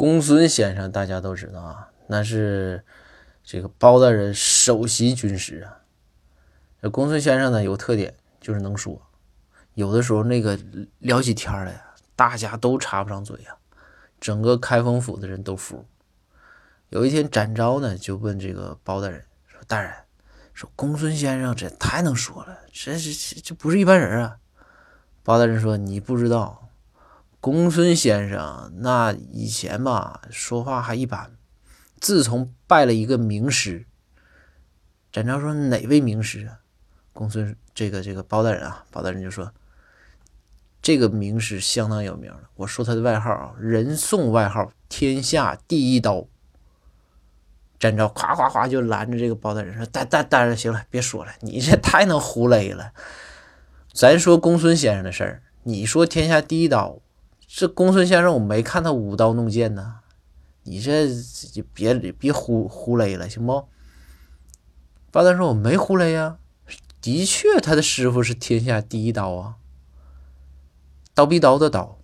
公孙先生大家都知道啊，那是这个包大人首席军师啊。这公孙先生呢有特点，就是能说，有的时候那个聊起天来呀，大家都插不上嘴呀，整个开封府的人都服。有一天，展昭呢就问这个包大人说：“大人，说公孙先生这太能说了，这这这不是一般人啊。”包大人说：“你不知道。”公孙先生那以前吧，说话还一般。自从拜了一个名师，展昭说哪位名师啊？公孙这个这个包大人啊，包大人就说这个名师相当有名了。我说他的外号啊，人送外号“天下第一刀”。展昭夸夸夸就拦着这个包大人说：“大大大人，行了，别说了，你这太能胡勒了。咱说公孙先生的事儿，你说天下第一刀。”这公孙先生，我没看他舞刀弄剑呢，你这就别别胡胡勒了，行不？八段说：“我没胡勒呀，的确，他的师傅是天下第一刀啊，刀逼刀的刀。”